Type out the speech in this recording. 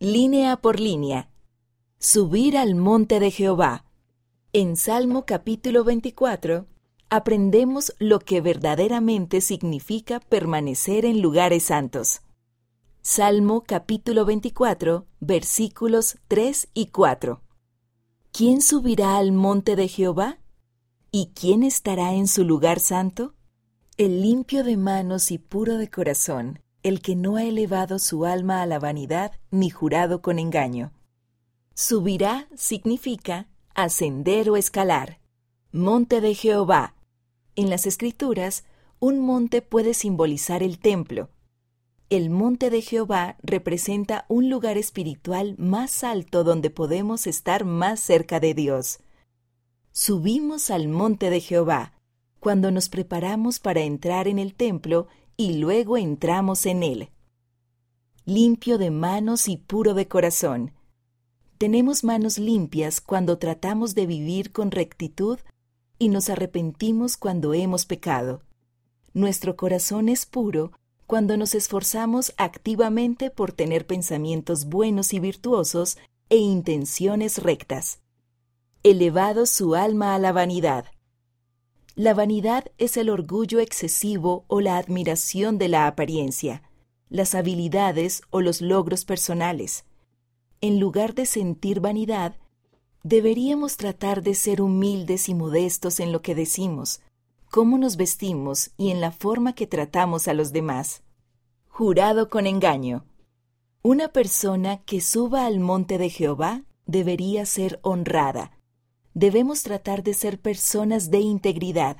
Línea por línea. Subir al monte de Jehová. En Salmo capítulo 24 aprendemos lo que verdaderamente significa permanecer en lugares santos. Salmo capítulo 24 versículos 3 y 4. ¿Quién subirá al monte de Jehová? ¿Y quién estará en su lugar santo? El limpio de manos y puro de corazón, el que no ha elevado su alma a la vanidad ni jurado con engaño. Subirá significa ascender o escalar. Monte de Jehová. En las escrituras, un monte puede simbolizar el templo. El monte de Jehová representa un lugar espiritual más alto donde podemos estar más cerca de Dios. Subimos al monte de Jehová cuando nos preparamos para entrar en el templo y luego entramos en él. Limpio de manos y puro de corazón. Tenemos manos limpias cuando tratamos de vivir con rectitud y nos arrepentimos cuando hemos pecado. Nuestro corazón es puro cuando nos esforzamos activamente por tener pensamientos buenos y virtuosos e intenciones rectas. Elevado su alma a la vanidad. La vanidad es el orgullo excesivo o la admiración de la apariencia, las habilidades o los logros personales. En lugar de sentir vanidad, deberíamos tratar de ser humildes y modestos en lo que decimos, cómo nos vestimos y en la forma que tratamos a los demás. Jurado con engaño. Una persona que suba al monte de Jehová debería ser honrada, debemos tratar de ser personas de integridad.